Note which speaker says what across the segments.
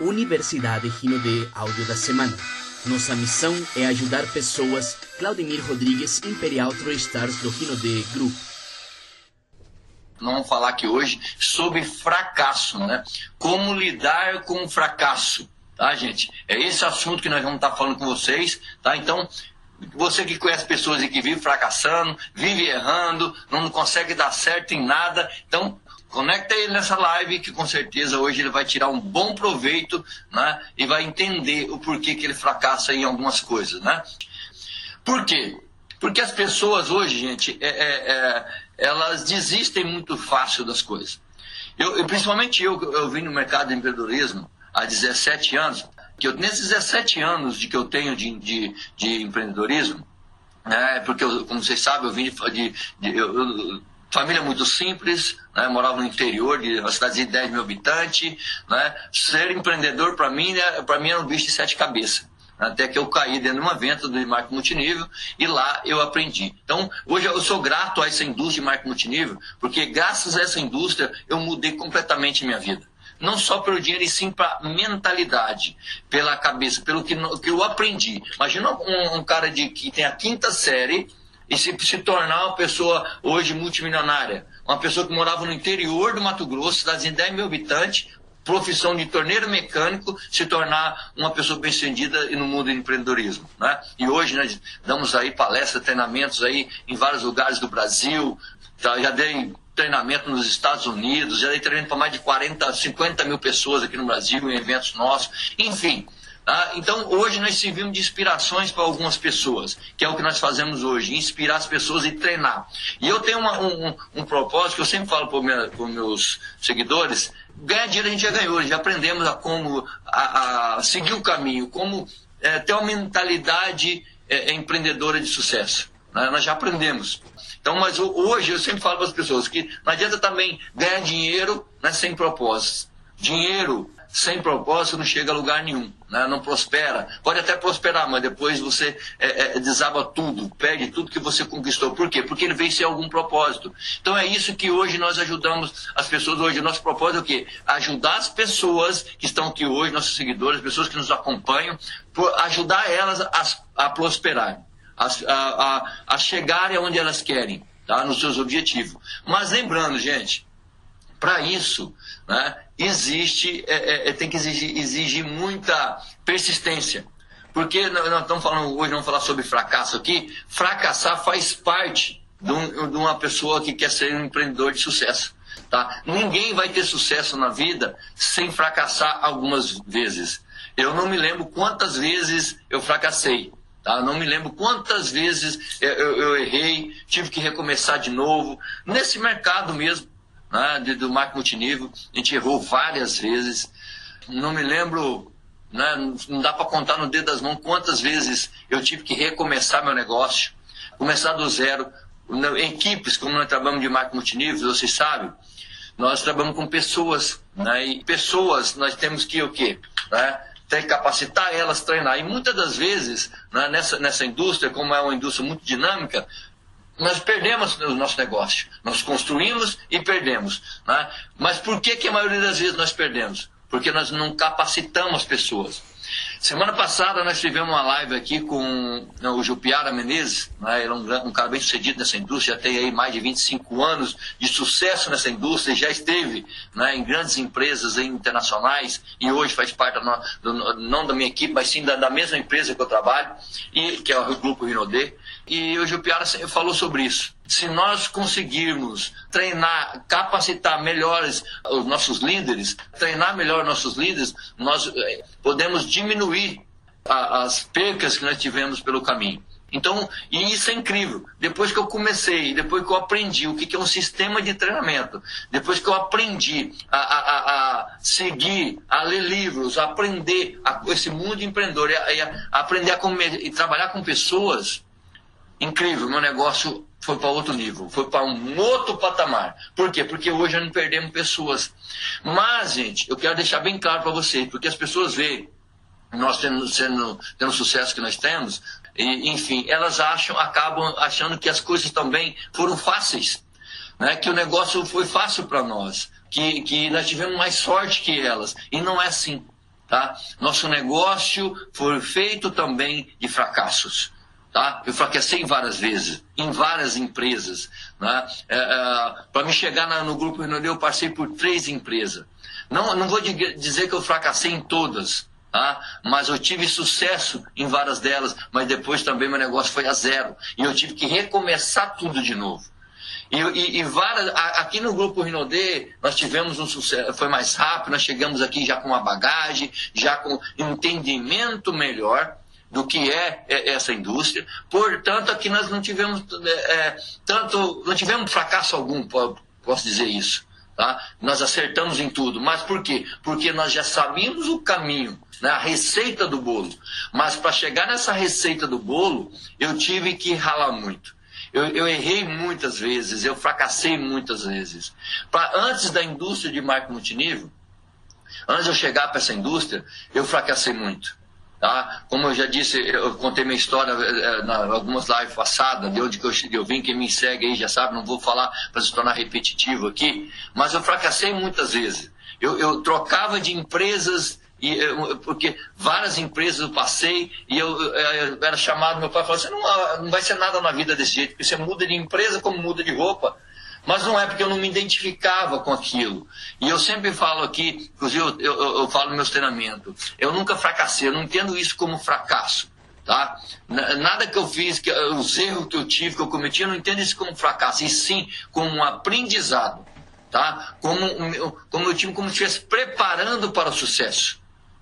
Speaker 1: Universidade Rino de Áudio da Semana. Nossa missão é ajudar pessoas. Claudemir Rodrigues, Imperial True Stars do Rino de Group.
Speaker 2: Nós vamos falar aqui hoje sobre fracasso, né? Como lidar com o fracasso, tá, gente? É esse assunto que nós vamos estar falando com vocês, tá? Então, você que conhece pessoas e que vive fracassando, vive errando, não consegue dar certo em nada, então Conecta ele nessa live que com certeza hoje ele vai tirar um bom proveito né, e vai entender o porquê que ele fracassa em algumas coisas. Né? Por quê? Porque as pessoas hoje, gente, é, é, é, elas desistem muito fácil das coisas. Eu, eu, principalmente eu, eu vim no mercado de empreendedorismo há 17 anos, que eu, nesses 17 anos de que eu tenho de, de, de empreendedorismo, né, porque, eu, como vocês sabem, eu vim de, de, de eu, família muito simples, né? morava no interior de uma cidade de 10 mil habitantes. Né? Ser empreendedor, para mim, né? para mim era um bicho de sete cabeças. Até que eu caí dentro de uma venda do marketing multinível e lá eu aprendi. Então, hoje eu sou grato a essa indústria de marketing multinível, porque graças a essa indústria eu mudei completamente minha vida não só pelo dinheiro, e sim para mentalidade, pela cabeça, pelo que, que eu aprendi. Imagina um, um, cara de, que tem a quinta série e se, se tornar uma pessoa hoje multimilionária. Uma pessoa que morava no interior do Mato Grosso, cidade de 10 mil habitantes, profissão de torneiro mecânico, se tornar uma pessoa bem sucedida no mundo do empreendedorismo. Né? E hoje nós damos aí palestras, treinamentos aí em vários lugares do Brasil, tá? já dei treinamento nos Estados Unidos, já dei treinamento para mais de 40, 50 mil pessoas aqui no Brasil, em eventos nossos, enfim. Tá? Então, hoje nós servimos de inspirações para algumas pessoas, que é o que nós fazemos hoje, inspirar as pessoas e treinar. E eu tenho uma, um, um, propósito que eu sempre falo para os meus seguidores: ganhar dinheiro a gente já ganhou, já aprendemos a como a, a seguir o caminho, como é, ter uma mentalidade é, é empreendedora de sucesso. Né? Nós já aprendemos. Então, mas hoje eu sempre falo para as pessoas que não adianta também ganhar dinheiro né, sem propósito. Dinheiro sem propósito não chega a lugar nenhum, né? não prospera. Pode até prosperar, mas depois você é, é, desaba tudo, perde tudo que você conquistou. Por quê? Porque ele veio sem algum propósito. Então é isso que hoje nós ajudamos as pessoas. Hoje o nosso propósito é o quê? Ajudar as pessoas que estão aqui hoje, nossos seguidores, as pessoas que nos acompanham, ajudar elas a, a prosperarem, a, a, a chegarem aonde elas querem, tá? nos seus objetivos. Mas lembrando, gente, para isso, né, existe, é, é, é, tem que exigir, exigir muita persistência. Porque nós estamos falando hoje, vamos falar sobre fracasso aqui. Fracassar faz parte de, um, de uma pessoa que quer ser um empreendedor de sucesso. Tá? Ninguém vai ter sucesso na vida sem fracassar algumas vezes. Eu não me lembro quantas vezes eu fracassei. Tá? Não me lembro quantas vezes eu, eu, eu errei, tive que recomeçar de novo. Nesse mercado mesmo, né, do marketing multinível. A gente errou várias vezes. Não me lembro, né, não dá para contar no dedo das mãos quantas vezes eu tive que recomeçar meu negócio, começar do zero. Equipes, como nós trabalhamos de marketing multinível, vocês sabem, nós trabalhamos com pessoas. Né, e pessoas nós temos que o quê? Né, tem que capacitar elas, treinar. E muitas das vezes, né, nessa, nessa indústria, como é uma indústria muito dinâmica, nós perdemos o nosso negócio. Nós construímos e perdemos. Né? Mas por que, que a maioria das vezes nós perdemos? Porque nós não capacitamos as pessoas. Semana passada nós tivemos uma live aqui com né, o Jupiara Menezes, né, ele é um, um, cara bem sucedido nessa indústria, já tem aí mais de 25 anos de sucesso nessa indústria, já esteve né, em grandes empresas internacionais e hoje faz parte do, não da minha equipe, mas sim da, da, mesma empresa que eu trabalho, e, que é o Grupo Rinodê. E o Jupiara falou sobre isso. Se nós conseguirmos treinar, capacitar melhores os nossos líderes, treinar melhor nossos líderes, nós eh, podemos diminuir a, as percas que nós tivemos pelo caminho. Então, e isso é incrível. Depois que eu comecei, depois que eu aprendi o que é um sistema de treinamento, depois que eu aprendi a, a, a seguir, a ler livros, a aprender a, esse mundo empreendedor, e a, aprender a comer, e trabalhar com pessoas, incrível, meu negócio foi para outro nível, foi para um outro patamar. Por quê? Porque hoje nós não perdemos pessoas. Mas, gente, eu quero deixar bem claro para vocês, porque as pessoas veem nós tendo, sendo, tendo o sucesso que nós temos, e, enfim, elas acham, acabam achando que as coisas também foram fáceis, né? que o negócio foi fácil para nós, que, que nós tivemos mais sorte que elas. E não é assim. Tá? Nosso negócio foi feito também de fracassos. Tá? Eu fracassei várias vezes, em várias empresas. Né? É, é, Para me chegar na, no Grupo Renault, eu passei por três empresas. Não, não vou dizer que eu fracassei em todas, tá? mas eu tive sucesso em várias delas, mas depois também meu negócio foi a zero. E eu tive que recomeçar tudo de novo. E, e, e várias, aqui no Grupo Rinodê, nós tivemos um sucesso, foi mais rápido, nós chegamos aqui já com uma bagagem, já com entendimento melhor do que é, é essa indústria. Portanto, aqui nós não tivemos é, é tanto, não tivemos fracasso algum, posso dizer isso. Tá? Nós acertamos em tudo. Mas por quê? Porque nós já sabíamos o caminho, né? a receita do bolo. Mas para chegar nessa receita do bolo, eu tive que ralar muito. Eu, eu, errei muitas vezes, eu fracassei muitas vezes. Pra, antes da indústria de marketing multinível, antes de eu chegar para essa indústria, eu fracassei muito. Tá? Como eu já disse, eu contei minha história em eh, algumas lives passadas, de onde que eu, eu vim, quem me segue aí já sabe, não vou falar para se tornar repetitivo aqui, mas eu fracassei muitas vezes. Eu, eu trocava de empresas, e, porque várias empresas eu passei e eu, eu, era chamado, meu pai falou assim, não, não vai ser nada na vida desse jeito, porque você muda de empresa como muda de roupa. Mas não é porque eu não me identificava com aquilo. E eu sempre falo aqui, inclusive eu, eu, eu falo no meu treinamento, eu nunca fracassei, eu não entendo isso como fracasso. Tá? Nada que eu fiz, que, os erros que eu tive, que eu cometi, eu não entendo isso como fracasso, e sim como um aprendizado. Tá? Como, como eu como se estivesse preparando para o sucesso.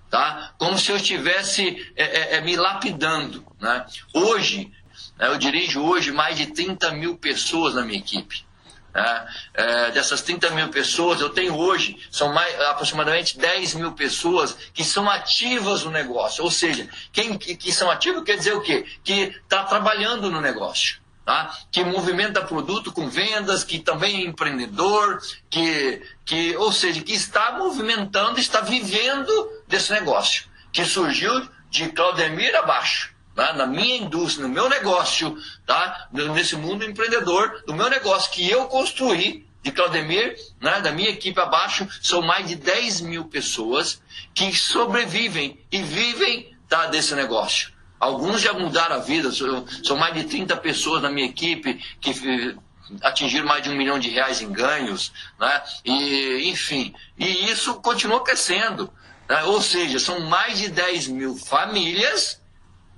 Speaker 2: Tá? Como se eu estivesse é, é, é, me lapidando. Né? Hoje, né, eu dirijo hoje mais de 30 mil pessoas na minha equipe. Né? É, dessas 30 mil pessoas, eu tenho hoje, são mais, aproximadamente 10 mil pessoas que são ativas no negócio. Ou seja, quem que, que são ativos quer dizer o quê? Que está trabalhando no negócio. Tá? que movimenta produto com vendas, que também é empreendedor, que, que, ou seja, que está movimentando, está vivendo desse negócio, que surgiu de Claudemir abaixo tá? na minha indústria, no meu negócio, tá? nesse mundo empreendedor, no meu negócio que eu construí, de Claudemir, né? da minha equipe abaixo, são mais de 10 mil pessoas que sobrevivem e vivem tá, desse negócio. Alguns já mudaram a vida, são mais de 30 pessoas na minha equipe que eh, atingiram mais de um milhão de reais em ganhos, né? e, enfim, e isso continua crescendo. Né? Ou seja, são mais de 10 mil famílias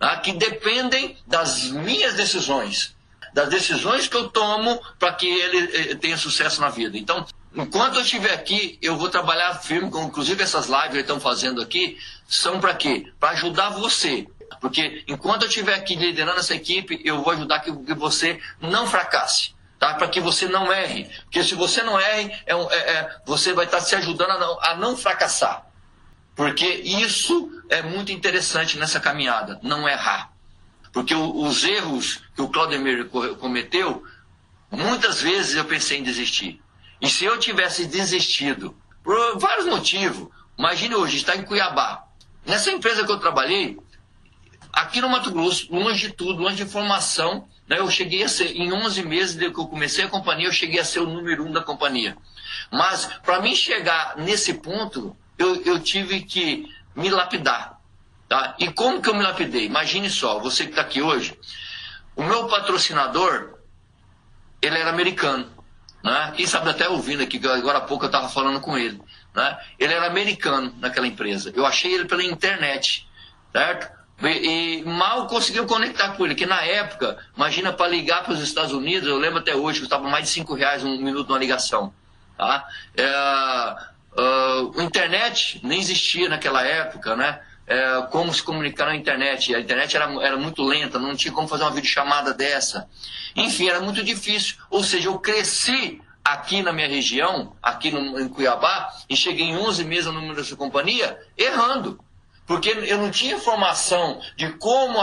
Speaker 2: tá? que dependem das minhas decisões, das decisões que eu tomo para que ele eh, tenha sucesso na vida. Então, enquanto eu estiver aqui, eu vou trabalhar firme, com, inclusive essas lives que estão fazendo aqui, são para quê? Para ajudar você. Porque enquanto eu estiver aqui liderando essa equipe, eu vou ajudar que, que você não fracasse. Tá? Para que você não erre. Porque se você não erre, é, é, é, você vai estar se ajudando a não, a não fracassar. Porque isso é muito interessante nessa caminhada, não errar. Porque os erros que o Claudemir cometeu, muitas vezes eu pensei em desistir. E se eu tivesse desistido, por vários motivos, imagine hoje, está em Cuiabá. Nessa empresa que eu trabalhei, aqui no Mato Grosso, longe de tudo, longe de informação, né, eu cheguei a ser, em 11 meses desde que eu comecei a companhia, eu cheguei a ser o número um da companhia. Mas, para mim chegar nesse ponto, eu, eu tive que me lapidar. Tá? E como que eu me lapidei? Imagine só, você que está aqui hoje, o meu patrocinador, ele era americano. Né? Quem sabe até ouvindo aqui, agora há pouco eu estava falando com ele. Né? Ele era americano naquela empresa. Eu achei ele pela internet, certo? E, e mal conseguiu conectar com ele, que na época, imagina para ligar para os Estados Unidos, eu lembro até hoje que estava mais de 5 reais um minuto uma ligação. Tá? É, Uh, a internet nem existia naquela época, né? É, como se comunicar na internet. A internet era, era muito lenta, não tinha como fazer uma videochamada dessa. Enfim, era muito difícil. Ou seja, eu cresci aqui na minha região, aqui no, em Cuiabá, e cheguei em 11 meses no número dessa companhia, errando. Porque eu não tinha informação de como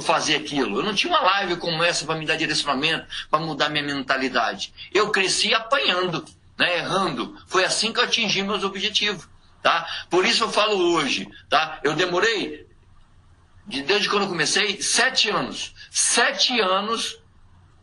Speaker 2: fazer aquilo. Eu não tinha uma live como essa para me dar direcionamento, para mudar minha mentalidade. Eu cresci apanhando né, errando. Foi assim que eu atingi meus objetivos. Tá? Por isso eu falo hoje. Tá? Eu demorei, desde quando eu comecei, sete anos. Sete anos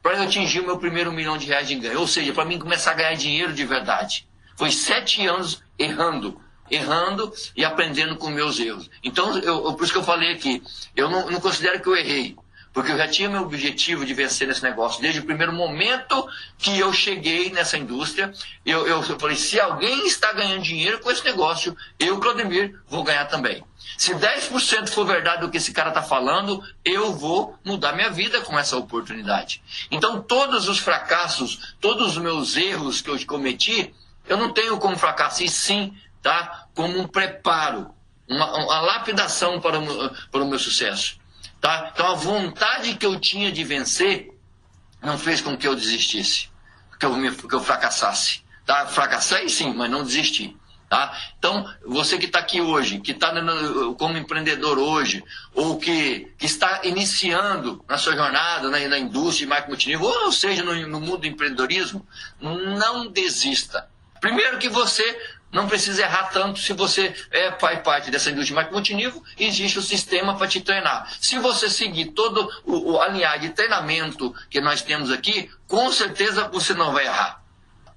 Speaker 2: para eu atingir o meu primeiro milhão de reais de ganho. Ou seja, para mim começar a ganhar dinheiro de verdade. Foi sete anos errando. errando e aprendendo com meus erros. Então, eu, por isso que eu falei aqui, eu não, não considero que eu errei. Porque eu já tinha meu objetivo de vencer nesse negócio. Desde o primeiro momento que eu cheguei nessa indústria, eu, eu, eu falei: se alguém está ganhando dinheiro com esse negócio, eu, Claudemir, vou ganhar também. Se 10% for verdade do que esse cara está falando, eu vou mudar minha vida com essa oportunidade. Então, todos os fracassos, todos os meus erros que eu cometi, eu não tenho como fracasso, e sim, tá? Como um preparo, uma, uma lapidação para o, para o meu sucesso. Tá? Então a vontade que eu tinha de vencer não fez com que eu desistisse, que eu, me, que eu fracassasse. Tá? Fracassei sim, mas não desisti. Tá? Então, você que está aqui hoje, que está como empreendedor hoje, ou que, que está iniciando na sua jornada na, na indústria de marketing multinível, ou seja, no, no mundo do empreendedorismo, não desista. Primeiro que você não precisa errar tanto se você é, faz parte dessa indústria marketing multinível existe o sistema para te treinar. Se você seguir todo o, o alinhar de treinamento que nós temos aqui, com certeza você não vai errar.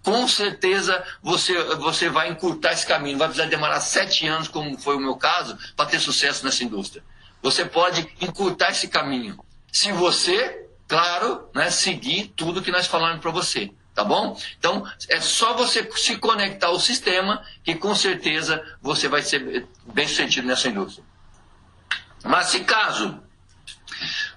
Speaker 2: Com certeza você, você vai encurtar esse caminho. Vai precisar demorar sete anos, como foi o meu caso, para ter sucesso nessa indústria. Você pode encurtar esse caminho. Se você, claro, né, seguir tudo que nós falamos para você. Tá bom? Então, é só você se conectar ao sistema que com certeza você vai ser bem sucedido nessa indústria. Mas se caso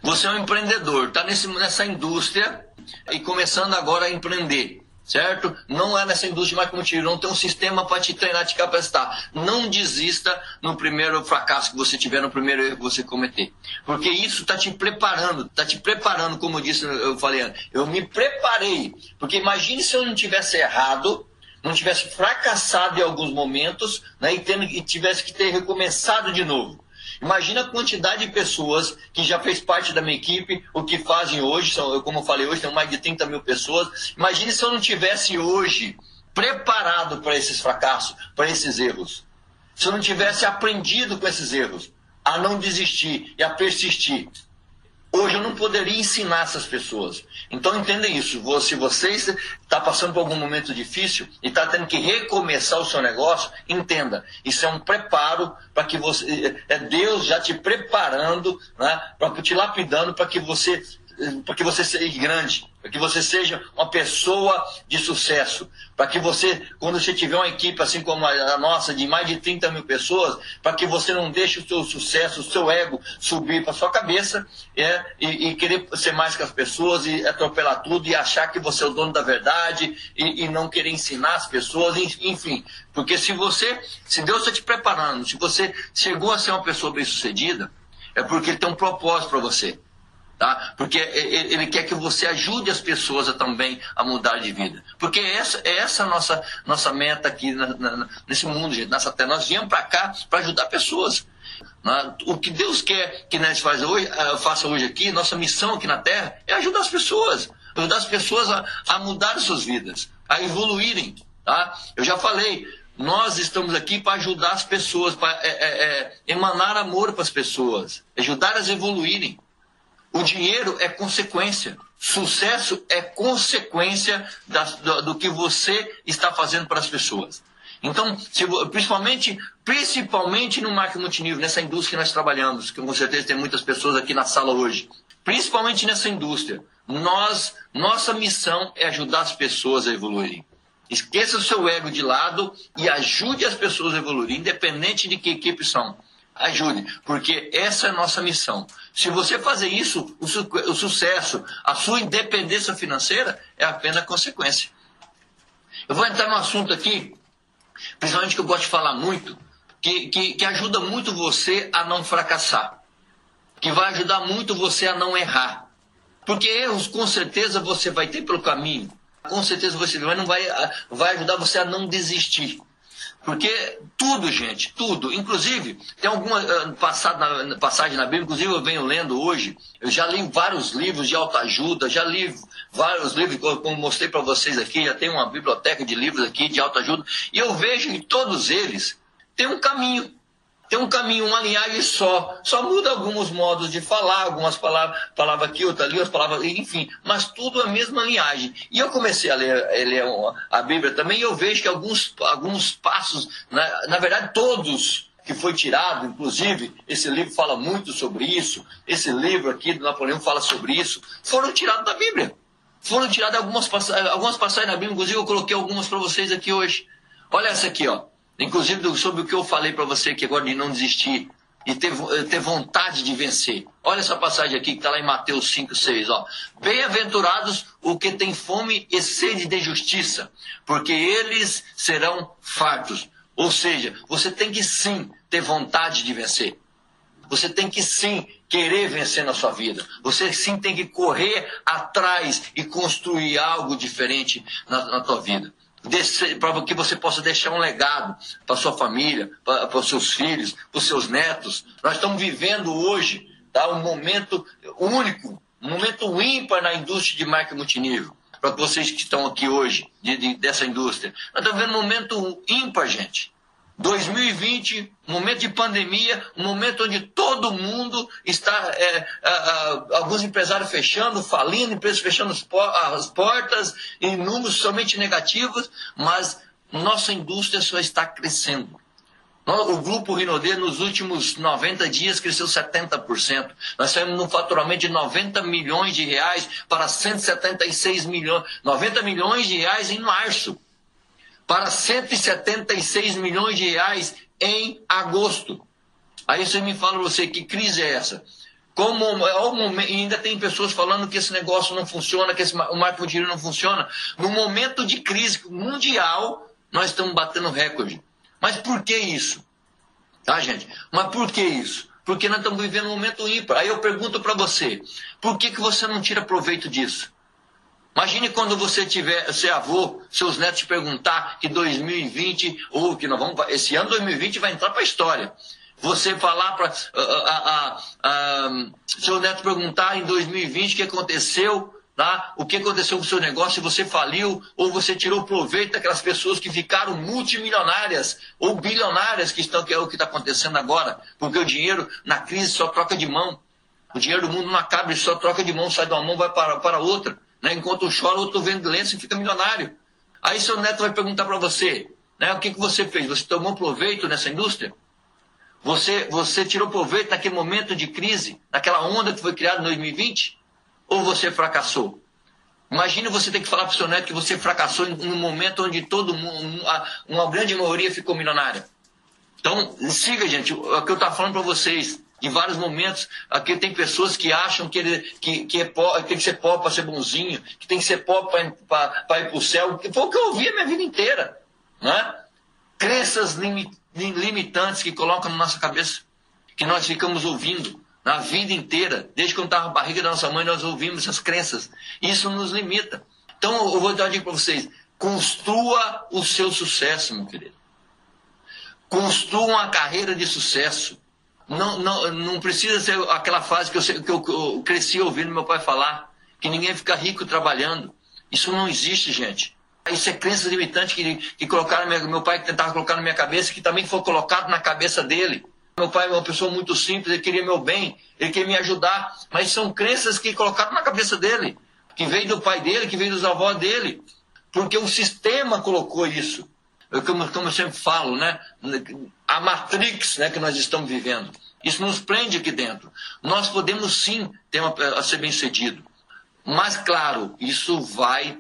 Speaker 2: você é um empreendedor, está nessa indústria e começando agora a empreender, certo? Não é nessa indústria mais como não tem um sistema para te treinar, te capacitar. Não desista no primeiro fracasso que você tiver, no primeiro erro que você cometer. Porque isso está te preparando, está te preparando, como eu disse, eu falei, eu me preparei. Porque imagine se eu não tivesse errado, não tivesse fracassado em alguns momentos, né, e, tendo, e tivesse que ter recomeçado de novo. Imagina a quantidade de pessoas que já fez parte da minha equipe, o que fazem hoje, são, como eu falei hoje, tem mais de 30 mil pessoas. Imagine se eu não tivesse hoje preparado para esses fracassos, para esses erros. Se eu não tivesse aprendido com esses erros, a não desistir e a persistir. Hoje eu não poderia ensinar essas pessoas. Então entenda isso. Se você está passando por algum momento difícil e está tendo que recomeçar o seu negócio, entenda. Isso é um preparo para que você. É Deus já te preparando, né, para te lapidando para que você para que você seja grande, para que você seja uma pessoa de sucesso, para que você, quando você tiver uma equipe assim como a nossa, de mais de 30 mil pessoas, para que você não deixe o seu sucesso, o seu ego subir para sua cabeça é, e, e, querer ser mais que as pessoas e atropelar tudo e achar que você é o dono da verdade e, e não querer ensinar as pessoas, enfim. Porque se você, se Deus está te preparando, se você chegou a ser uma pessoa bem sucedida, é porque Ele tem um propósito para você. Tá? Porque ele quer que você ajude as pessoas a, também a mudar de vida. Porque essa, é essa a nossa, nossa meta aqui na, na, nesse mundo, gente, nessa terra. Nós viemos para cá para ajudar pessoas. Né? O que Deus quer que nós faz hoje, eh, faça hoje aqui, nossa missão aqui na terra, é ajudar as pessoas. Ajudar as pessoas a, a mudar suas vidas, a evoluírem. Tá? Eu já falei, nós estamos aqui para ajudar as pessoas, para é, é, é, emanar amor para as pessoas, ajudar-as a evoluírem. O dinheiro é consequência. Sucesso é consequência da, do, do, que você está fazendo para as pessoas. Então, se, principalmente, principalmente no marketing multinível, nessa indústria que nós trabalhamos, que com certeza tem muitas pessoas aqui na sala hoje, principalmente nessa indústria, nós, nossa missão é ajudar as pessoas a evoluírem. Esqueça o seu ego de lado e ajude as pessoas a evoluírem, independente de que equipe são ajude, porque essa é a nossa missão. Se você fazer isso, o, su o sucesso, a sua independência financeira é apenas consequência. Eu vou entrar num assunto aqui, principalmente que eu gosto de falar muito, que, que, que ajuda muito você a não fracassar, que vai ajudar muito você a não errar. Porque erros, com certeza, você vai ter pelo caminho. Com certeza você vai, não vai, vai ajudar você a não desistir. Porque tudo, gente, tudo. Inclusive, tem alguma uh, passagem na Bíblia, inclusive eu venho lendo hoje, eu já li vários livros de autoajuda, já li vários livros, como mostrei para vocês aqui, já tem uma biblioteca de livros aqui de autoajuda, e eu vejo em todos eles tem um caminho. Tem um caminho, uma linhagem só. Só muda alguns modos de falar, algumas palavras, palavra aqui, outra ali, outras palavras, enfim. Mas tudo a mesma linhagem. E eu comecei a ler, a ler a Bíblia também e eu vejo que alguns, alguns passos, na, na verdade todos que foi tirado, inclusive, esse livro fala muito sobre isso, esse livro aqui do Napoleão fala sobre isso, foram tirados da Bíblia. Foram tiradas algumas, algumas passagens na Bíblia, inclusive eu coloquei algumas para vocês aqui hoje. Olha essa aqui, ó. Inclusive sobre o que eu falei para você aqui agora de não desistir e ter, ter vontade de vencer. Olha essa passagem aqui que está lá em Mateus 5, 6. Bem-aventurados o que tem fome e sede de justiça, porque eles serão fartos. Ou seja, você tem que sim ter vontade de vencer. Você tem que sim querer vencer na sua vida. Você sim tem que correr atrás e construir algo diferente na, na tua vida para que você possa deixar um legado para sua família, para os seus filhos, para os seus netos. Nós estamos vivendo hoje tá, um momento único, um momento ímpar na indústria de marca multinível. Para vocês que estão aqui hoje, de, de, dessa indústria. Nós estamos vivendo um momento ímpar, gente. 2020, momento de pandemia, momento onde todo mundo está, é, alguns empresários fechando, falindo, empresas fechando as portas, em números somente negativos, mas nossa indústria só está crescendo. O grupo Rinodê, nos últimos 90 dias, cresceu 70%. Nós saímos num faturamento de 90 milhões de reais para 176 milhões, 90 milhões de reais em março para 176 milhões de reais em agosto. Aí você me fala você que crise é essa? Como momento, ainda tem pessoas falando que esse negócio não funciona, que esse, o marco dinheiro não funciona. No momento de crise mundial, nós estamos batendo recorde. Mas por que isso? Tá, gente? Mas por que isso? Porque nós estamos vivendo um momento ímpar. Aí eu pergunto para você, por que, que você não tira proveito disso? Imagine quando você tiver, ser avô, seus netos te perguntar que 2020, ou que nós vamos, esse ano 2020 vai entrar para a história. Você falar para seu neto perguntar em 2020 o que aconteceu, tá? o que aconteceu com o seu negócio, se você faliu ou você tirou proveito daquelas pessoas que ficaram multimilionárias ou bilionárias, que, estão, que é o que está acontecendo agora, porque o dinheiro na crise só troca de mão. O dinheiro do mundo não acaba, ele só troca de mão, sai de uma mão, vai para, para outra. Né? Enquanto chora, o outro vende lenço e fica milionário. Aí seu neto vai perguntar para você, né, o que, que você fez? Você tomou proveito nessa indústria? Você, você tirou proveito naquele momento de crise, naquela onda que foi criada em 2020? Ou você fracassou? Imagine você ter que falar para o seu neto que você fracassou em um momento onde todo mundo, uma grande maioria ficou milionária. Então, siga, gente, o que eu estou falando para vocês. Em vários momentos, aqui tem pessoas que acham que, ele, que, que, é pobre, tem que ser pobre para ser bonzinho, que tem que ser pobre para ir para o céu. Foi o que eu ouvi a minha vida inteira. Né? Crenças limitantes que colocam na nossa cabeça, que nós ficamos ouvindo na vida inteira. Desde quando estava na barriga da nossa mãe, nós ouvimos essas crenças. Isso nos limita. Então, eu vou dar uma dica para vocês. Construa o seu sucesso, meu querido. Construa uma carreira de sucesso não, não, não precisa ser aquela fase que eu, que eu cresci ouvindo meu pai falar, que ninguém fica rico trabalhando. Isso não existe, gente. Isso é crença limitante que, que colocaram meu pai tentava colocar na minha cabeça, que também foi colocado na cabeça dele. Meu pai é uma pessoa muito simples, ele queria meu bem, ele queria me ajudar, mas são crenças que colocaram na cabeça dele, que veio do pai dele, que veio dos avós dele, porque o sistema colocou isso como, como eu sempre falo, né? a matrix né, que nós estamos vivendo. Isso nos prende aqui dentro. Nós podemos sim ter uma, a ser bem sucedido. Mas, claro, isso vai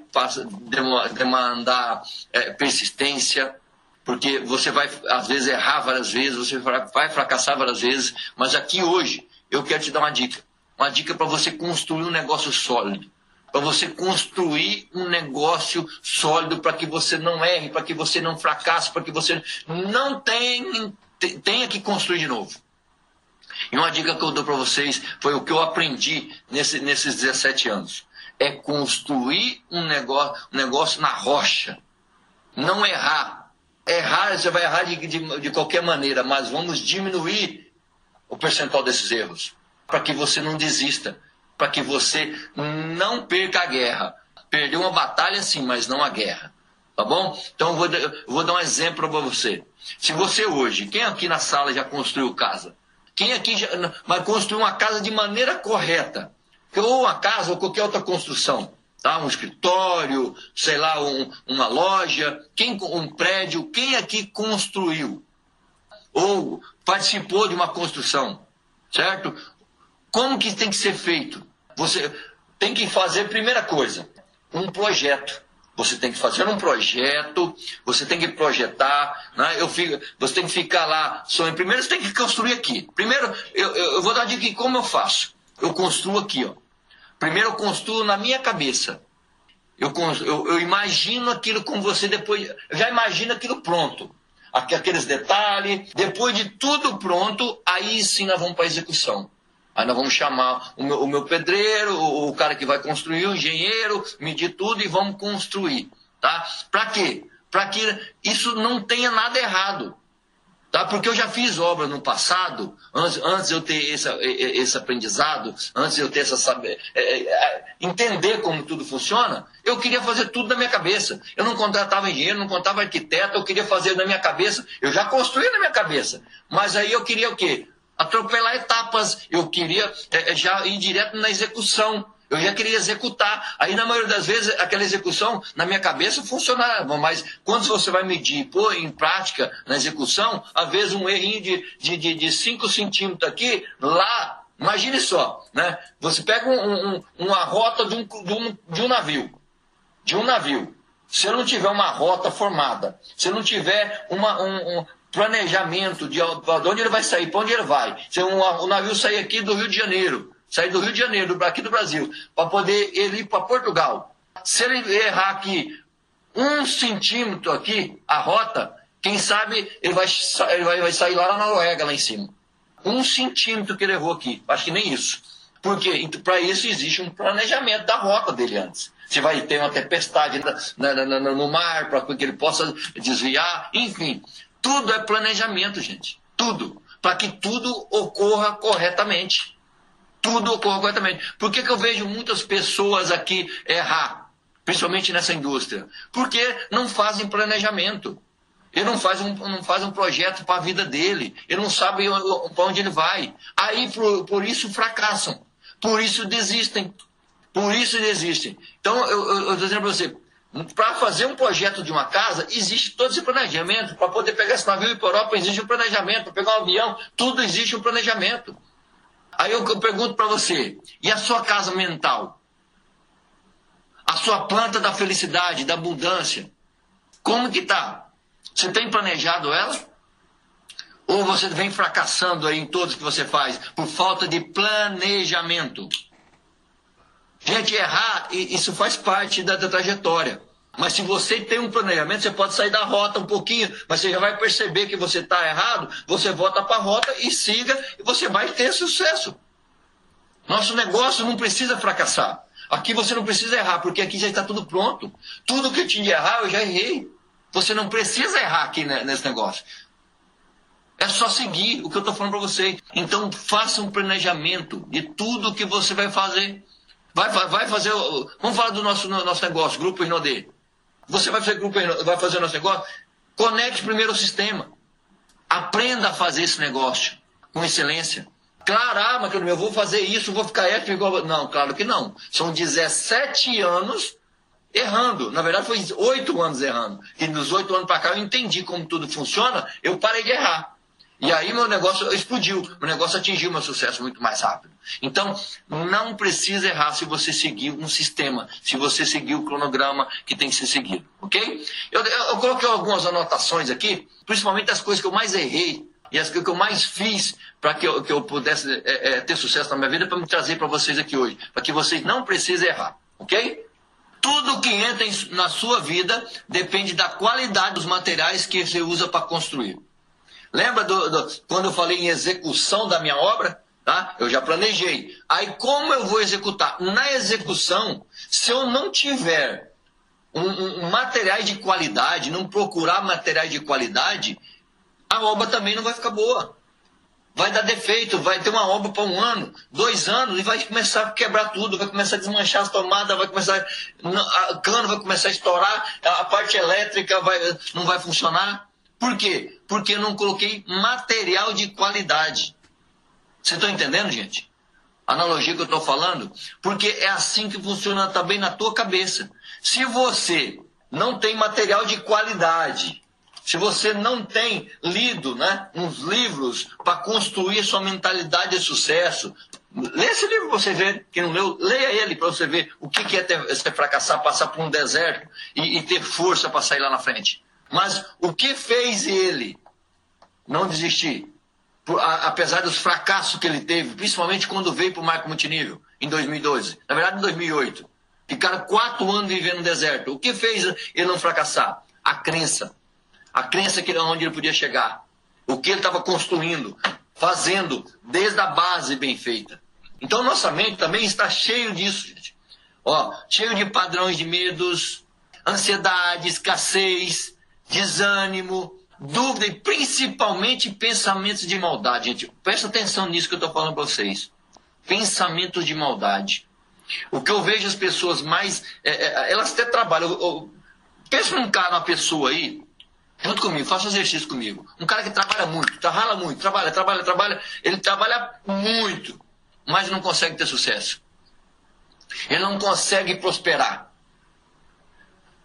Speaker 2: demandar é, persistência, porque você vai, às vezes, errar várias vezes, você vai fracassar várias vezes. Mas aqui hoje, eu quero te dar uma dica. Uma dica para você construir um negócio sólido para você construir um negócio sólido, para que você não erre, para que você não fracasse, para que você não tenha, tenha que construir de novo. E uma dica que eu dou para vocês foi o que eu aprendi nesse, nesses 17 anos. É construir um negócio, um negócio na rocha. Não errar. Errar, você vai errar de, de, de qualquer maneira, mas vamos diminuir o percentual desses erros. Para que você não desista para que você não perca a guerra. Perdeu uma batalha sim, mas não a guerra. Tá bom? Então eu vou, eu vou dar um exemplo para você. Se você hoje, quem aqui na sala já construiu casa? Quem aqui já mas construiu uma casa de maneira correta? Ou uma casa ou qualquer outra construção, tá? Um escritório, sei lá, um, uma loja, quem um prédio, quem aqui construiu? Ou participou de uma construção, certo? Como que tem que ser feito? Você tem que fazer primeira coisa, um projeto. Você tem que fazer um projeto, você tem que projetar, né? eu fico, você tem que ficar lá sonhando. Primeiro você tem que construir aqui. Primeiro, eu, eu, eu vou dar dica de como eu faço. Eu construo aqui, ó. Primeiro eu construo na minha cabeça. Eu, eu, eu imagino aquilo com você depois. Já imagino aquilo pronto. Aqueles detalhes. Depois de tudo pronto, aí sim nós vamos para a execução. Aí nós vamos chamar o meu, o meu pedreiro, o, o, cara que vai construir, o engenheiro, medir tudo e vamos construir. Tá? Para quê? Para que isso não tenha nada errado. Tá? Porque eu já fiz obra no passado, antes, antes eu ter esse, esse aprendizado, antes eu ter essa saber, é, é, é, entender como tudo funciona, eu queria fazer tudo na minha cabeça. Eu não contratava engenheiro, não contratava arquiteto, eu queria fazer na minha cabeça. Eu já construí na minha cabeça. Mas aí eu queria o quê? Atropelar etapas. Eu queria é, é, já ir direto na execução. Eu já queria executar. Aí, na maioria das vezes, aquela execução, na minha cabeça, funcionava. Mas quando você vai medir pôr em prática, na execução, às vezes um errinho de 5 de, de, de cinco centímetros aqui, lá, imagine só, né? Você pega um, um, uma rota de um, de, um, de um navio. De um navio. Se eu não tiver uma rota formada, se eu não tiver uma, um, planejamento de onde ele vai sair, para onde ele vai. Se um, o navio sair aqui do Rio de Janeiro, sair do Rio de Janeiro, aqui do Brasil, para poder ele ir para Portugal. Se ele errar aqui um centímetro aqui, a rota, quem sabe ele vai, ele vai, vai sair lá na Noruega, lá em cima. Um centímetro que ele errou aqui, acho que nem isso. Porque então, para isso existe um planejamento da rota dele antes. Se vai ter uma tempestade na, na, na, no mar para que ele possa desviar, enfim. Tudo é planejamento, gente. Tudo. Para que tudo ocorra corretamente. Tudo ocorra corretamente. Por que, que eu vejo muitas pessoas aqui errar? Principalmente nessa indústria. Porque não fazem planejamento. Ele não faz um, não faz um projeto para a vida dele. Ele não sabe para onde ele vai. Aí, por, por isso, fracassam. Por isso, desistem. Por isso, desistem. Então, eu estou dizendo para você, para fazer um projeto de uma casa, existe todo esse planejamento. Para poder pegar esse navio e ir para a Europa, existe um planejamento. Para pegar um avião, tudo existe um planejamento. Aí eu, eu pergunto para você: e a sua casa mental? A sua planta da felicidade, da abundância? Como que está? Você tem planejado ela? Ou você vem fracassando aí em todos que você faz por falta de planejamento? Gente, errar, isso faz parte da, da trajetória. Mas se você tem um planejamento, você pode sair da rota um pouquinho, mas você já vai perceber que você está errado, você volta para a rota e siga, e você vai ter sucesso. Nosso negócio não precisa fracassar. Aqui você não precisa errar, porque aqui já está tudo pronto. Tudo que eu tinha de errar, eu já errei. Você não precisa errar aqui nesse negócio. É só seguir o que eu estou falando para você. Então, faça um planejamento de tudo que você vai fazer. Vai, vai fazer. Vamos falar do nosso, nosso negócio, Grupo Inodê. Você vai fazer, grupo, vai fazer o nosso negócio? Conecte primeiro o sistema. Aprenda a fazer esse negócio com excelência. Claro, ah, mas eu vou fazer isso, vou ficar ético igual. Não, claro que não. São 17 anos errando. Na verdade, foi 8 anos errando. E nos 8 anos para cá eu entendi como tudo funciona, eu parei de errar. E aí meu negócio explodiu, meu negócio atingiu meu sucesso muito mais rápido. Então, não precisa errar se você seguir um sistema, se você seguir o cronograma que tem que ser seguido, ok? Eu, eu, coloquei algumas anotações aqui, principalmente as coisas que eu mais errei e as que eu mais fiz para que eu, que eu pudesse é, é, ter sucesso na minha vida, para me trazer para vocês aqui hoje, para que vocês não precisem errar, ok? Tudo que entra na sua vida depende da qualidade dos materiais que você usa para construir. Lembra do, do, quando eu falei em execução da minha obra? Tá? Eu já planejei. Aí como eu vou executar? Na execução, se eu não tiver um, um, materiais de qualidade, não procurar materiais de qualidade, a obra também não vai ficar boa. vai dar defeito, vai ter uma obra para um ano, dois anos, e vai começar a quebrar tudo, vai começar a desmanchar as tomadas, vai começar. A cano vai começar a estourar, a parte elétrica vai, não vai funcionar. Por quê? Porque eu não coloquei material de qualidade. Vocês estão entendendo, gente? Analogia que eu estou falando? Porque é assim que funciona também na tua cabeça. Se você não tem material de qualidade, se você não tem lido né, uns livros para construir sua mentalidade de sucesso, lê esse livro para você ver. Quem não leu, leia ele para você ver o que, é ter, ser fracassar, passar por um deserto e, e ter força para sair lá na frente. Mas o que fez ele não desistir? Apesar dos fracassos que ele teve, principalmente quando veio para o Marco Multinível, em 2012. Na verdade, em 2008. Ficaram quatro anos vivendo no deserto. O que fez ele não fracassar? A crença a crença que onde ele podia chegar, o que ele estava construindo, fazendo desde a base bem feita. Então nossa mente também está cheio disso, gente. Ó, cheio de padrões de medos, ansiedade, escassez, desânimo, dúvida e principalmente pensamentos de maldade, gente. Presta atenção nisso que eu estou falando para vocês. Pensamentos de maldade. O que eu vejo as pessoas mais. É, é, elas até trabalham. Eu, eu, pensa num cara, uma pessoa aí, Junto comigo, faça exercício comigo. Um cara que trabalha muito, trabalha muito, trabalha, trabalha, trabalha. Ele trabalha muito, mas não consegue ter sucesso. Ele não consegue prosperar.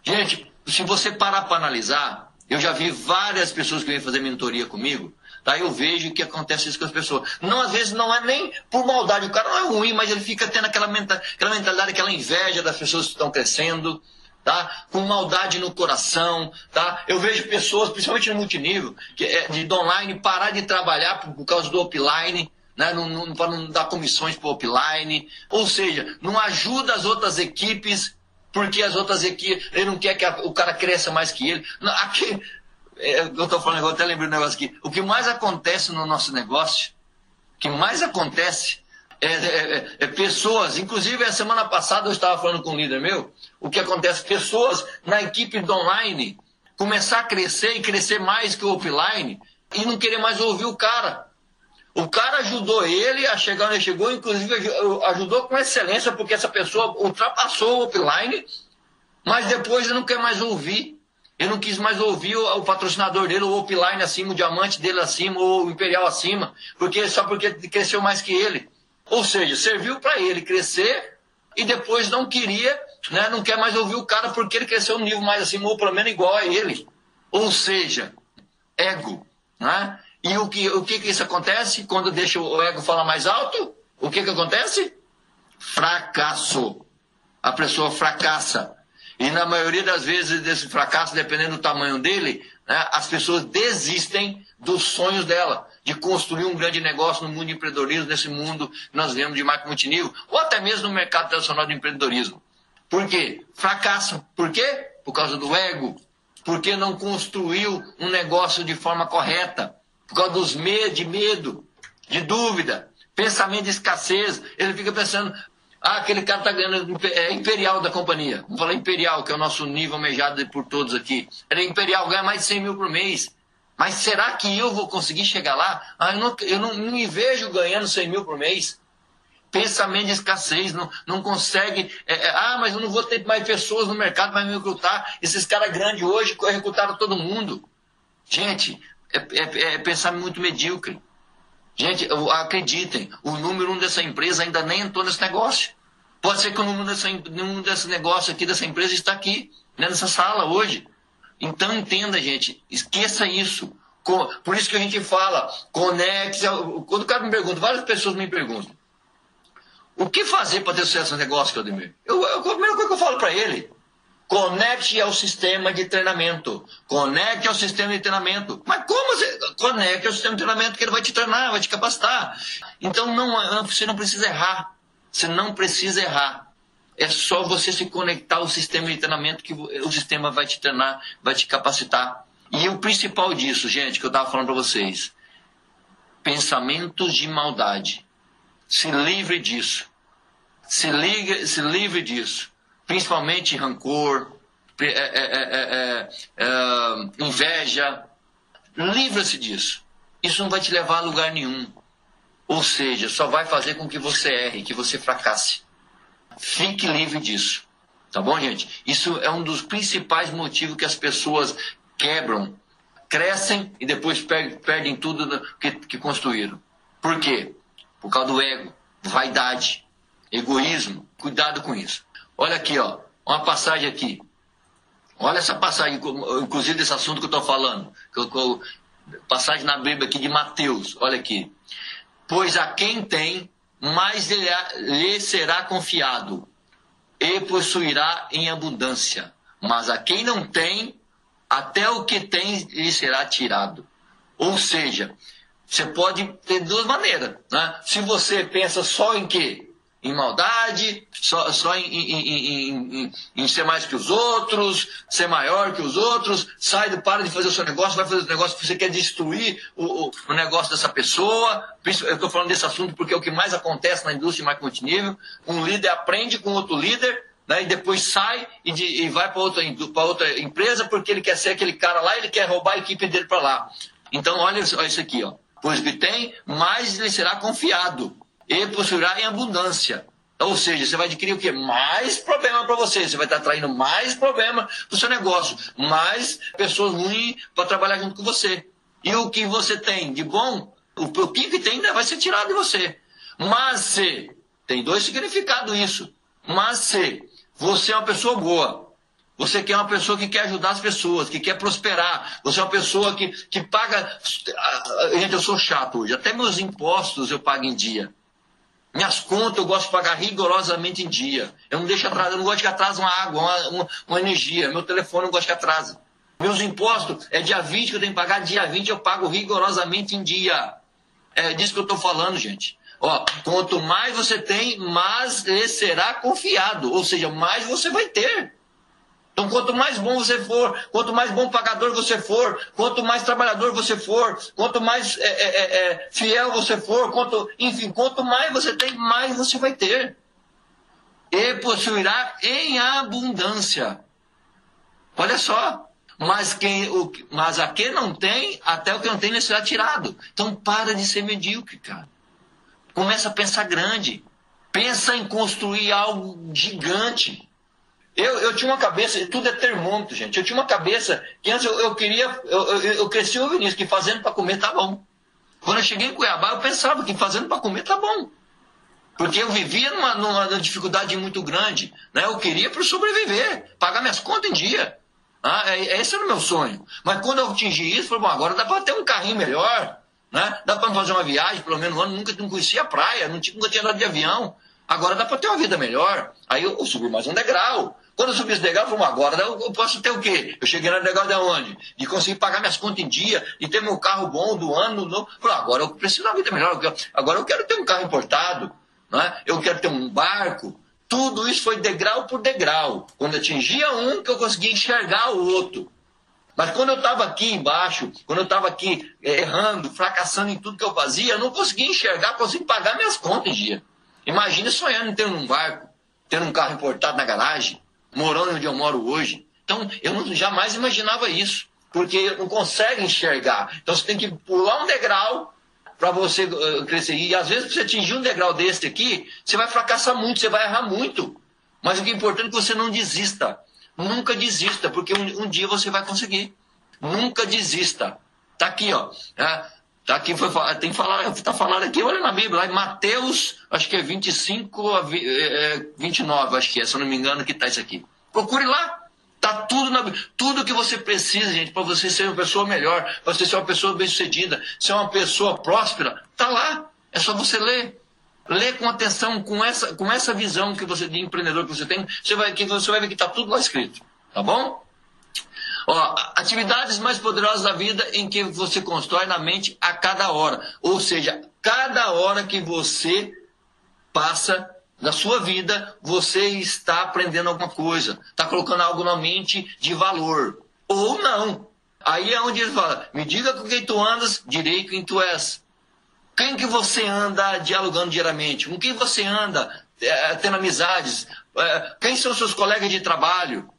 Speaker 2: Gente, se você parar para analisar, eu já vi várias pessoas que vêm fazer mentoria comigo, tá? Eu vejo que acontece isso com as pessoas. Não, às vezes não é nem por maldade, o cara não é ruim, mas ele fica tendo aquela, aquela mentalidade, aquela inveja das pessoas que estão crescendo tá? com maldade no coração. Tá? Eu vejo pessoas, principalmente no multinível, que é de online, parar de trabalhar por, por causa do offline. Né? Não, não, para não dar comissões para o offline. Ou seja, não ajuda as outras equipes, porque as outras equipes, ele não quer que a, o cara cresça mais que ele. Não, aqui, é, eu estou falando, eu até lembrei um negócio aqui. O que mais acontece no nosso negócio, o que mais acontece é, é, é, é, pessoas, inclusive a semana passada eu estava falando com um líder meu, o que acontece, pessoas na equipe do online começar a crescer e crescer mais que o offline e não querer mais ouvir o cara. O cara ajudou ele a chegar onde chegou, inclusive ajudou com excelência, porque essa pessoa ultrapassou o offline, mas depois ele não quer mais ouvir. Ele não quis mais ouvir o, o patrocinador dele, o offline acima, o diamante dele acima, ou o imperial acima, porque só porque cresceu mais que ele. Ou seja, serviu para ele crescer e depois não queria, né, não quer mais ouvir o cara porque ele cresceu um nível mais acima ou pelo menos igual a ele. Ou seja, ego. Né? E o que, o que, que isso acontece quando deixa o ego falar mais alto? O que, que acontece? Fracasso. A pessoa fracassa. E na maioria das vezes desse fracasso, dependendo do tamanho dele, né, as pessoas desistem dos sonhos dela de construir um grande negócio no mundo de empreendedorismo, nesse mundo que nós vemos de marca multinível, ou até mesmo no mercado tradicional de empreendedorismo. Por quê? Fracassam. Por quê? Por causa do ego. Porque não construiu um negócio de forma correta. Por causa dos medos, de medo, de dúvida, pensamento de escassez. Ele fica pensando, ah, aquele cara está ganhando, é imperial da companhia. Vamos falar imperial, que é o nosso nível almejado por todos aqui. Ele é imperial, ganha mais de 100 mil por mês. Mas será que eu vou conseguir chegar lá? Ah, eu não, eu não, não me vejo ganhando 100 mil por mês. Pensamento de escassez, não, não consegue. É, é, ah, mas eu não vou ter mais pessoas no mercado para me recrutar. Esses caras grandes hoje recrutaram todo mundo. Gente, é, é, é pensamento muito medíocre. Gente, acreditem, o número um dessa empresa ainda nem entrou nesse negócio. Pode ser que o número dessa, número desse negócio aqui, dessa empresa, está aqui, né, nessa sala hoje. Então entenda, gente, esqueça isso. Por isso que a gente fala, conecte. Quando o cara me pergunta, várias pessoas me perguntam, o que fazer para ter sucesso no negócio, Claudemir? Eu, eu, a primeira coisa que eu falo para ele, conecte ao sistema de treinamento. Conecte ao sistema de treinamento. Mas como você conecte ao sistema de treinamento que ele vai te treinar, vai te capacitar? Então não, você não precisa errar. Você não precisa errar. É só você se conectar ao sistema de treinamento que o sistema vai te treinar, vai te capacitar. E o principal disso, gente, que eu estava falando para vocês, pensamentos de maldade. Se livre disso. Se, liga, se livre disso. Principalmente rancor, é, é, é, inveja. Livra-se disso. Isso não vai te levar a lugar nenhum. Ou seja, só vai fazer com que você erre, que você fracasse. Fique livre disso. Tá bom, gente? Isso é um dos principais motivos que as pessoas quebram, crescem e depois perdem tudo que construíram. Por quê? Por causa do ego, vaidade, egoísmo. Cuidado com isso. Olha aqui, ó, uma passagem aqui. Olha essa passagem, inclusive desse assunto que eu estou falando. Passagem na Bíblia aqui de Mateus. Olha aqui. Pois a quem tem, mais lhe será confiado e possuirá em abundância. Mas a quem não tem, até o que tem lhe será tirado. Ou seja, você pode ter duas maneiras. Né? Se você pensa só em quê? Em maldade, só, só em, em, em, em, ser mais que os outros, ser maior que os outros, sai, do, para de fazer o seu negócio, vai fazer o negócio porque você quer destruir o, o, negócio dessa pessoa. Eu estou falando desse assunto porque é o que mais acontece na indústria mais multinível. Um líder aprende com outro líder, né, e depois sai e, de, e vai para outra, outra empresa porque ele quer ser aquele cara lá, ele quer roubar a equipe dele para lá. Então, olha isso aqui, ó. Pois que tem, mais lhe será confiado e possuirá em abundância. Ou seja, você vai adquirir o quê? Mais problema para você. Você vai estar atraindo mais problema para o seu negócio. Mais pessoas ruins para trabalhar junto com você. E o que você tem de bom, o pouquinho que tem ainda vai ser tirado de você. Mas se, tem dois significados isso. Mas se você é uma pessoa boa, você quer uma pessoa que quer ajudar as pessoas, que quer prosperar. Você é uma pessoa que, que paga. Gente, eu sou chato hoje. Até meus impostos eu pago em dia. Minhas contas eu gosto de pagar rigorosamente em dia. Eu não deixo atrás, eu não gosto que atrase uma água, uma, uma, uma, energia. Meu telefone eu não gosto que atrase. Meus impostos é dia 20 que eu tenho que pagar, dia 20 eu pago rigorosamente em dia. É disso que eu estou falando, gente. Ó, quanto mais você tem, mais será confiado. Ou seja, mais você vai ter. Então, quanto mais bom você for, quanto mais bom pagador você for, quanto mais trabalhador você for, quanto mais é, é, é, é, fiel você for, quanto, enfim, quanto mais você tem, mais você vai ter. E possuirá em abundância. Olha só. Mas, quem, o, mas a quem não tem, até o que não tem, ele será tirado. Então, para de ser medíocre, cara. Começa a pensar grande. Pensa em construir algo gigante. Eu, eu tinha uma cabeça, tudo é termômetro, gente. Eu tinha uma cabeça que antes eu, eu queria, eu, eu, eu cresci ouvindo isso, que fazendo para comer tá bom. Quando eu cheguei em Cuiabá, eu pensava que fazendo para comer tá bom. Porque eu vivia numa, numa dificuldade muito grande. Né? Eu queria para sobreviver, pagar minhas contas em dia. Ah, é, esse era o meu sonho. Mas quando eu atingi isso, falei, bom, agora dá para ter um carrinho melhor. Né? Dá para fazer uma viagem, pelo menos um ano, nunca não conhecia a praia, não tinha, nunca tinha andado de avião. Agora dá para ter uma vida melhor. Aí eu, eu subi mais um degrau. Quando eu subi esse degrau, eu falei, agora eu posso ter o quê? Eu cheguei no degrau de onde? De conseguir pagar minhas contas em dia, de ter meu carro bom do ano. No... Falei, agora eu preciso de uma vida melhor. Agora eu quero ter um carro importado. Né? Eu quero ter um barco. Tudo isso foi degrau por degrau. Quando eu atingia um, que eu conseguia enxergar o outro. Mas quando eu estava aqui embaixo, quando eu estava aqui eh, errando, fracassando em tudo que eu fazia, eu não conseguia enxergar, conseguia pagar minhas contas em dia. Imagina sonhando em ter um barco, ter um carro importado na garagem morando onde eu moro hoje. Então, eu não, jamais imaginava isso, porque não consegue enxergar. Então, você tem que pular um degrau para você uh, crescer. E às vezes, para você atingir um degrau desse aqui, você vai fracassar muito, você vai errar muito. Mas o que é importante é que você não desista. Nunca desista, porque um, um dia você vai conseguir. Nunca desista. Tá aqui, ó. É, tá aqui, foi, tem falar, tá falando aqui, olha na Bíblia, lá em Mateus, acho que é 25 a 29, é, acho que é, se eu não me engano, que tá isso aqui. Procure lá. Tá tudo na tudo que você precisa, gente, para você ser uma pessoa melhor, para você ser uma pessoa bem-sucedida, ser uma pessoa próspera, tá lá. É só você ler. Lê com atenção, com essa, com essa visão que você de empreendedor que você tem, você vai, que você vai ver que está tudo lá escrito. Tá bom? Ó, atividades mais poderosas da vida em que você constrói na mente a cada hora. Ou seja, cada hora que você passa na sua vida, você está aprendendo alguma coisa, está colocando algo na mente de valor. Ou não. Aí é onde ele fala: me diga com quem tu andas, direi quem tu és. Quem que você anda dialogando diariamente? Com quem você anda é, tendo amizades? É, quem são seus colegas de trabalho?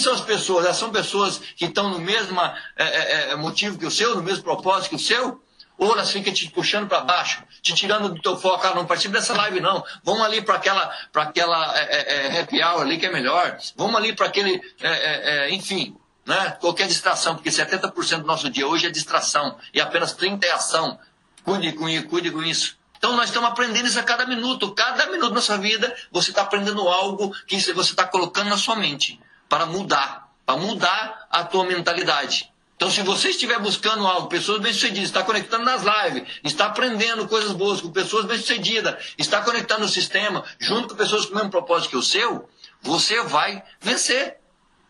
Speaker 2: São as pessoas? Elas são pessoas que estão no mesmo é, é, motivo que o seu, no mesmo propósito que o seu? ou elas ficam te puxando para baixo, te tirando do teu foco, ah, não participe dessa live não, vamos ali para aquela, pra aquela é, é, é, happy hour ali que é melhor, vamos ali para aquele, é, é, é, enfim, né? qualquer distração, porque 70% do nosso dia hoje é distração e apenas 30% é ação. Cuide com isso, cuide com isso. Então nós estamos aprendendo isso a cada minuto. Cada minuto da sua vida você está aprendendo algo que você está colocando na sua mente para mudar, para mudar a tua mentalidade. Então, se você estiver buscando algo, pessoas bem-sucedidas, está conectando nas lives, está aprendendo coisas boas com pessoas bem-sucedidas, está conectando no sistema, junto com pessoas com o mesmo propósito que o seu, você vai vencer.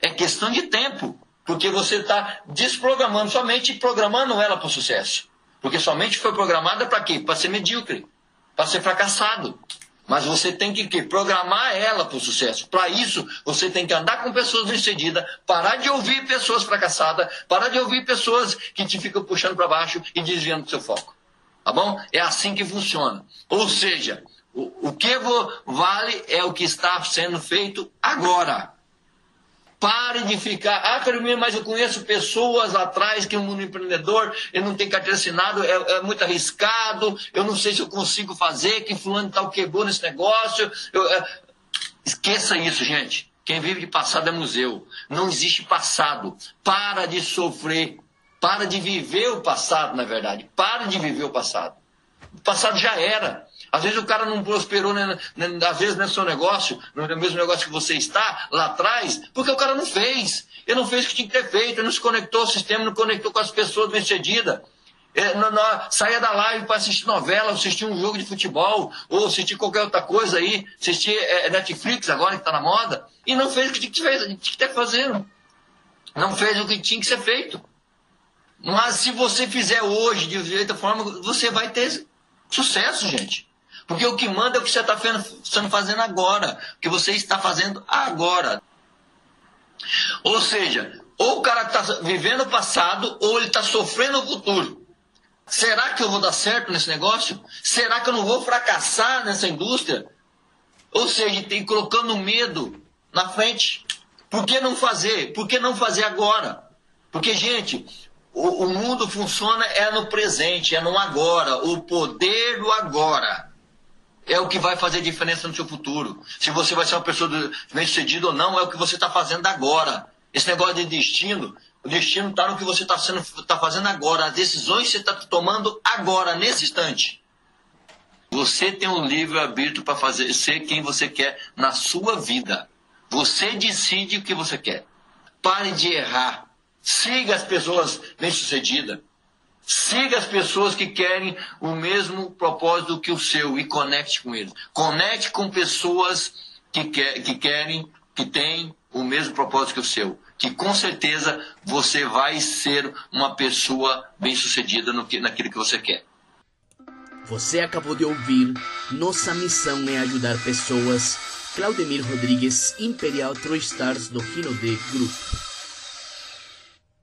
Speaker 2: É questão de tempo. Porque você está desprogramando sua mente e programando ela para o sucesso. Porque sua mente foi programada para quê? Para ser medíocre, para ser fracassado. Mas você tem que, que programar ela para o sucesso. Para isso, você tem que andar com pessoas bem-sucedidas, parar de ouvir pessoas fracassadas, parar de ouvir pessoas que te ficam puxando para baixo e desviando do seu foco. Tá bom? É assim que funciona. Ou seja, o, o que vale é o que está sendo feito agora. Pare de ficar. Ah, Carolina, mas eu conheço pessoas atrás que o mundo empreendedor, ele não tem carteira assinada, é, é, muito arriscado, eu não sei se eu consigo fazer, que fulano tal quebrou nesse negócio. Eu, é... Esqueça isso, gente. Quem vive de passado é museu. Não existe passado. Para de sofrer. Para de viver o passado, na verdade. Para de viver o passado. O passado já era. Às vezes o cara não prosperou, né, né, às vezes no seu negócio, no mesmo negócio que você está lá atrás, porque o cara não fez. Ele não fez o que tinha que ter feito, ele não se conectou ao sistema, não conectou com as pessoas bem-sucedidas. É, saia da live para assistir novela, assistir um jogo de futebol, ou assistir qualquer outra coisa aí, assistir é, Netflix agora que está na moda, e não fez o que tinha que, tinha que ter fazendo. Não fez o que tinha que ser feito. Mas se você fizer hoje de outra forma, você vai ter sucesso, gente. Porque o que manda é o que você está fazendo agora. O que você está fazendo agora. Ou seja, ou o cara está vivendo o passado, ou ele está sofrendo o futuro. Será que eu vou dar certo nesse negócio? Será que eu não vou fracassar nessa indústria? Ou seja, tem colocando medo na frente. Por que não fazer? Por que não fazer agora? Porque, gente, o, o mundo funciona é no presente, é no agora. O poder do agora é o que vai fazer diferença no seu futuro. Se você vai ser uma pessoa bem-sucedida ou não, é o que você está fazendo agora. Esse negócio de destino, o destino está no que você está tá fazendo agora, as decisões que você está tomando agora, nesse instante. Você tem um livre-arbítrio para fazer ser quem você quer na sua vida. Você decide o que você quer. Pare de errar. Siga as pessoas bem-sucedidas. Siga as pessoas que querem o mesmo propósito que o seu e conecte com eles. Conecte com pessoas que, quer, que querem, que têm o mesmo propósito que o seu. Que com certeza você vai ser uma pessoa bem-sucedida naquilo que você quer.
Speaker 1: Você acabou de ouvir Nossa missão é ajudar pessoas. Claudemir Rodrigues, Imperial True Stars do Rinode Group.